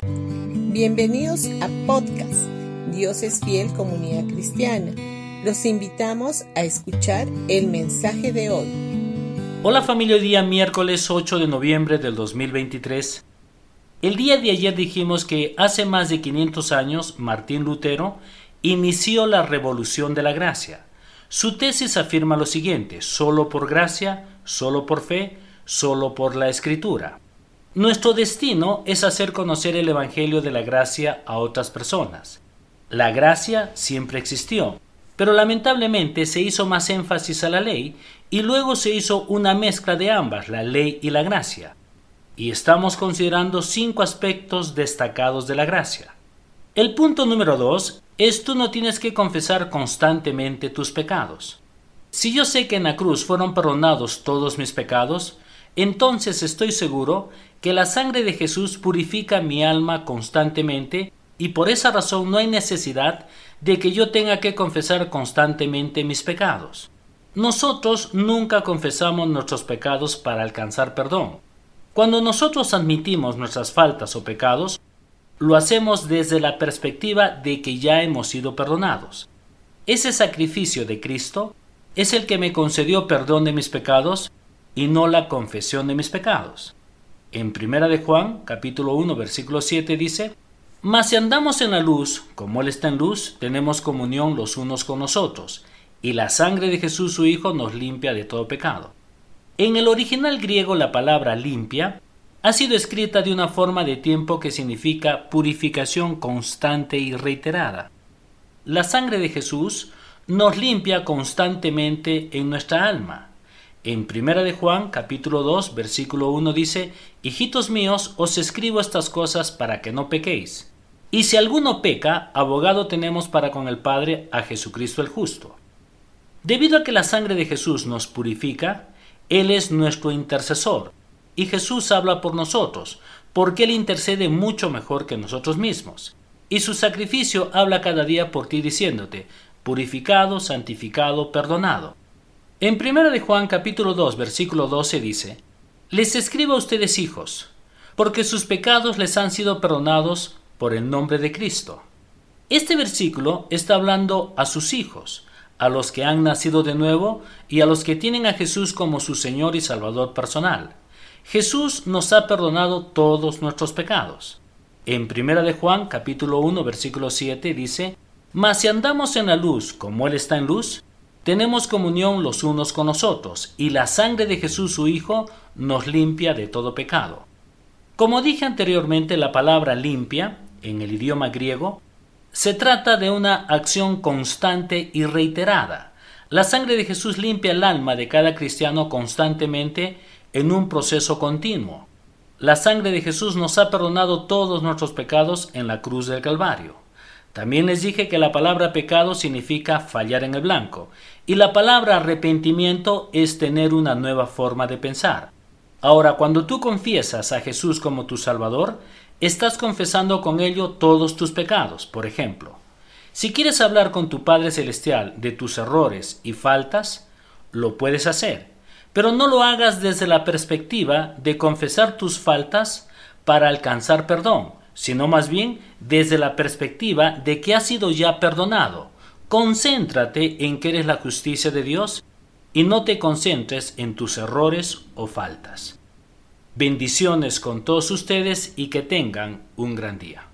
Bienvenidos a podcast Dios es fiel comunidad cristiana. Los invitamos a escuchar el mensaje de hoy. Hola familia, hoy día miércoles 8 de noviembre del 2023. El día de ayer dijimos que hace más de 500 años Martín Lutero inició la revolución de la gracia. Su tesis afirma lo siguiente, solo por gracia, solo por fe, solo por la escritura. Nuestro destino es hacer conocer el Evangelio de la gracia a otras personas. La gracia siempre existió, pero lamentablemente se hizo más énfasis a la ley y luego se hizo una mezcla de ambas, la ley y la gracia. Y estamos considerando cinco aspectos destacados de la gracia. El punto número dos es tú no tienes que confesar constantemente tus pecados. Si yo sé que en la cruz fueron perdonados todos mis pecados, entonces estoy seguro que la sangre de Jesús purifica mi alma constantemente y por esa razón no hay necesidad de que yo tenga que confesar constantemente mis pecados. Nosotros nunca confesamos nuestros pecados para alcanzar perdón. Cuando nosotros admitimos nuestras faltas o pecados, lo hacemos desde la perspectiva de que ya hemos sido perdonados. Ese sacrificio de Cristo es el que me concedió perdón de mis pecados y no la confesión de mis pecados. En Primera de Juan, capítulo 1, versículo 7 dice, mas si andamos en la luz, como Él está en luz, tenemos comunión los unos con nosotros, y la sangre de Jesús su Hijo nos limpia de todo pecado. En el original griego la palabra limpia ha sido escrita de una forma de tiempo que significa purificación constante y reiterada. La sangre de Jesús nos limpia constantemente en nuestra alma. En Primera de Juan, capítulo 2, versículo 1 dice, Hijitos míos, os escribo estas cosas para que no pequéis. Y si alguno peca, abogado tenemos para con el Padre a Jesucristo el justo. Debido a que la sangre de Jesús nos purifica, Él es nuestro intercesor, y Jesús habla por nosotros, porque Él intercede mucho mejor que nosotros mismos. Y su sacrificio habla cada día por ti diciéndote, purificado, santificado, perdonado. En 1 de Juan capítulo 2 versículo 12 dice, Les escribo a ustedes hijos, porque sus pecados les han sido perdonados por el nombre de Cristo. Este versículo está hablando a sus hijos, a los que han nacido de nuevo y a los que tienen a Jesús como su Señor y Salvador personal. Jesús nos ha perdonado todos nuestros pecados. En 1 de Juan capítulo 1 versículo 7 dice, Mas si andamos en la luz como Él está en luz, tenemos comunión los unos con nosotros, y la sangre de Jesús su Hijo nos limpia de todo pecado. Como dije anteriormente, la palabra limpia, en el idioma griego, se trata de una acción constante y reiterada. La sangre de Jesús limpia el alma de cada cristiano constantemente en un proceso continuo. La sangre de Jesús nos ha perdonado todos nuestros pecados en la cruz del Calvario. También les dije que la palabra pecado significa fallar en el blanco y la palabra arrepentimiento es tener una nueva forma de pensar. Ahora, cuando tú confiesas a Jesús como tu Salvador, estás confesando con ello todos tus pecados. Por ejemplo, si quieres hablar con tu Padre Celestial de tus errores y faltas, lo puedes hacer, pero no lo hagas desde la perspectiva de confesar tus faltas para alcanzar perdón, sino más bien desde la perspectiva de que has sido ya perdonado. Concéntrate en que eres la justicia de Dios y no te concentres en tus errores o faltas. Bendiciones con todos ustedes y que tengan un gran día.